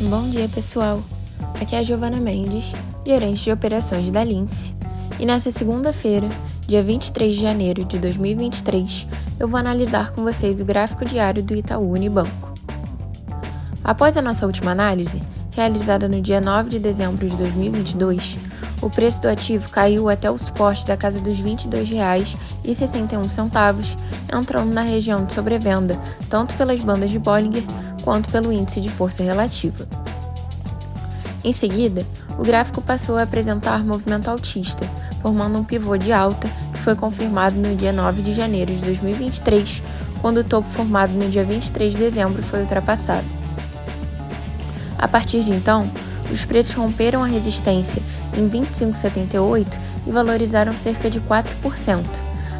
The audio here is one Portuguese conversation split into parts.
Bom dia, pessoal. Aqui é a Giovana Mendes, gerente de operações da Linf. E nessa segunda-feira, dia 23 de janeiro de 2023, eu vou analisar com vocês o gráfico diário do Itaú Unibanco. Após a nossa última análise, realizada no dia 9 de dezembro de 2022, o preço do ativo caiu até o suporte da casa dos R$ 22,61, entrando na região de sobrevenda, tanto pelas bandas de Bollinger quanto pelo índice de força relativa. Em seguida, o gráfico passou a apresentar movimento altista, formando um pivô de alta que foi confirmado no dia 9 de janeiro de 2023, quando o topo formado no dia 23 de dezembro foi ultrapassado. A partir de então, os preços romperam a resistência em 25,78 e valorizaram cerca de 4%,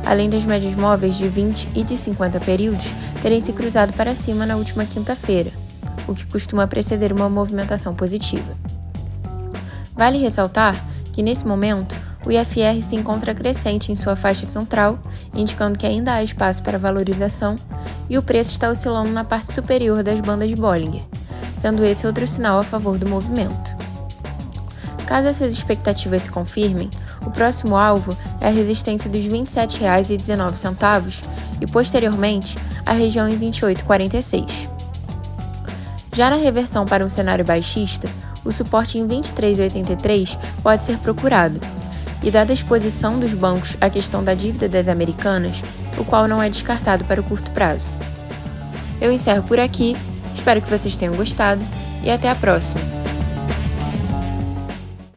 além das médias móveis de 20 e de 50 períodos terem se cruzado para cima na última quinta-feira, o que costuma preceder uma movimentação positiva. Vale ressaltar que, nesse momento, o IFR se encontra crescente em sua faixa central, indicando que ainda há espaço para valorização, e o preço está oscilando na parte superior das bandas de Bollinger, sendo esse outro sinal a favor do movimento. Caso essas expectativas se confirmem, o próximo alvo é a resistência dos R$ 27,19 e, posteriormente, a região em R$ 28,46. Já na reversão para um cenário baixista, o suporte em 23,83 pode ser procurado, e dada a exposição dos bancos à questão da dívida das americanas, o qual não é descartado para o curto prazo. Eu encerro por aqui, espero que vocês tenham gostado e até a próxima!